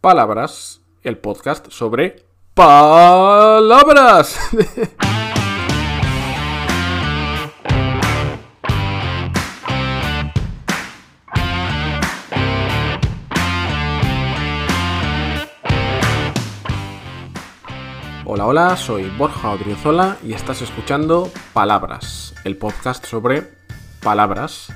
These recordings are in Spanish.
Palabras, el podcast sobre palabras. Hola, hola, soy Borja Odriozola y estás escuchando Palabras, el podcast sobre palabras.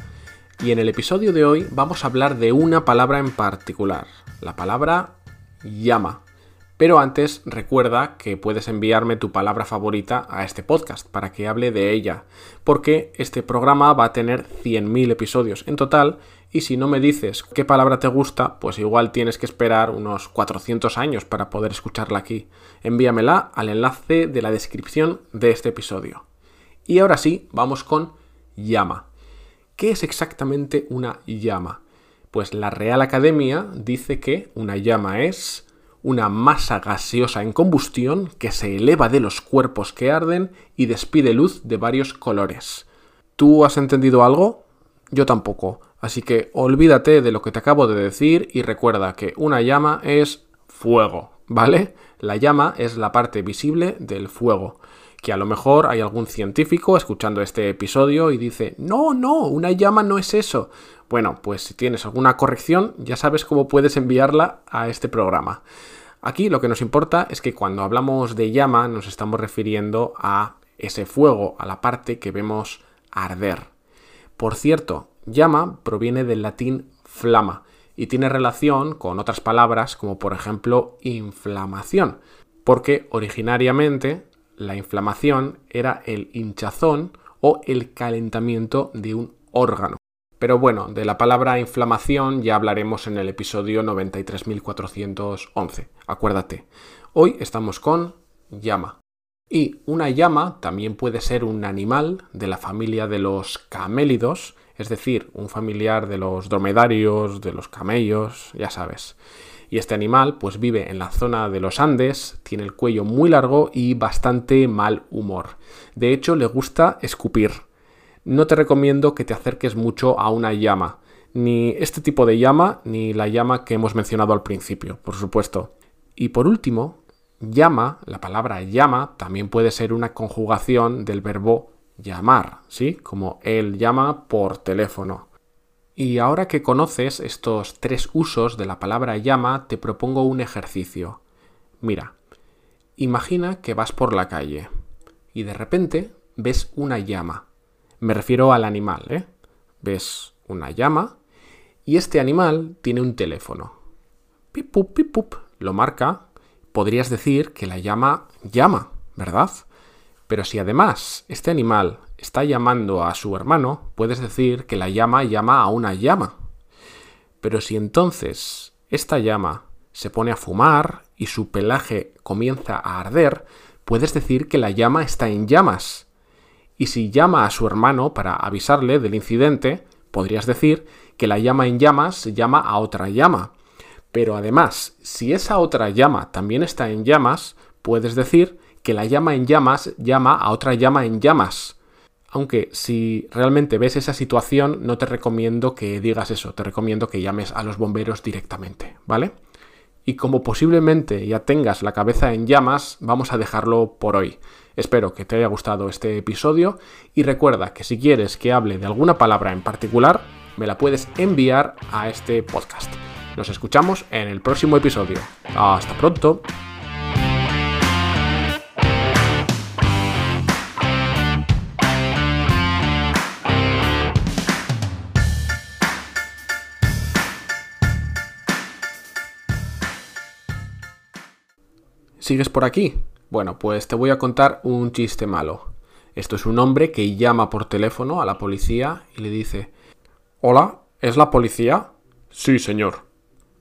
Y en el episodio de hoy vamos a hablar de una palabra en particular, la palabra llama. Pero antes recuerda que puedes enviarme tu palabra favorita a este podcast para que hable de ella, porque este programa va a tener 100.000 episodios en total y si no me dices qué palabra te gusta, pues igual tienes que esperar unos 400 años para poder escucharla aquí. Envíamela al enlace de la descripción de este episodio. Y ahora sí, vamos con llama. ¿Qué es exactamente una llama? Pues la Real Academia dice que una llama es una masa gaseosa en combustión que se eleva de los cuerpos que arden y despide luz de varios colores. ¿Tú has entendido algo? Yo tampoco. Así que olvídate de lo que te acabo de decir y recuerda que una llama es fuego, ¿vale? La llama es la parte visible del fuego. Que a lo mejor hay algún científico escuchando este episodio y dice, no, no, una llama no es eso. Bueno, pues si tienes alguna corrección, ya sabes cómo puedes enviarla a este programa. Aquí lo que nos importa es que cuando hablamos de llama nos estamos refiriendo a ese fuego, a la parte que vemos arder. Por cierto, llama proviene del latín flama y tiene relación con otras palabras como por ejemplo inflamación, porque originariamente la inflamación era el hinchazón o el calentamiento de un órgano. Pero bueno, de la palabra inflamación ya hablaremos en el episodio 93.411, acuérdate. Hoy estamos con llama. Y una llama también puede ser un animal de la familia de los camélidos, es decir, un familiar de los dromedarios, de los camellos, ya sabes. Y este animal pues vive en la zona de los Andes, tiene el cuello muy largo y bastante mal humor. De hecho, le gusta escupir no te recomiendo que te acerques mucho a una llama, ni este tipo de llama, ni la llama que hemos mencionado al principio, por supuesto. Y por último, llama, la palabra llama también puede ser una conjugación del verbo llamar, ¿sí? Como él llama por teléfono. Y ahora que conoces estos tres usos de la palabra llama, te propongo un ejercicio. Mira, imagina que vas por la calle y de repente ves una llama. Me refiero al animal, ¿eh? Ves una llama y este animal tiene un teléfono. Pip, pup, pip, pup. Lo marca. Podrías decir que la llama llama, ¿verdad? Pero si además este animal está llamando a su hermano, puedes decir que la llama llama a una llama. Pero si entonces esta llama se pone a fumar y su pelaje comienza a arder, puedes decir que la llama está en llamas y si llama a su hermano para avisarle del incidente, podrías decir que la llama en llamas llama a otra llama. Pero además, si esa otra llama también está en llamas, puedes decir que la llama en llamas llama a otra llama en llamas. Aunque si realmente ves esa situación, no te recomiendo que digas eso, te recomiendo que llames a los bomberos directamente, ¿vale? Y como posiblemente ya tengas la cabeza en llamas, vamos a dejarlo por hoy. Espero que te haya gustado este episodio y recuerda que si quieres que hable de alguna palabra en particular, me la puedes enviar a este podcast. Nos escuchamos en el próximo episodio. Hasta pronto. ¿Sigues por aquí? Bueno, pues te voy a contar un chiste malo. Esto es un hombre que llama por teléfono a la policía y le dice Hola, ¿es la policía? Sí, señor.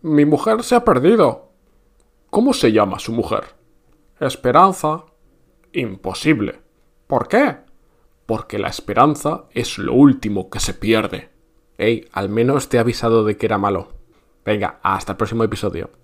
Mi mujer se ha perdido. ¿Cómo se llama su mujer? Esperanza. Imposible. ¿Por qué? Porque la esperanza es lo último que se pierde. Ey, al menos te he avisado de que era malo. Venga, hasta el próximo episodio.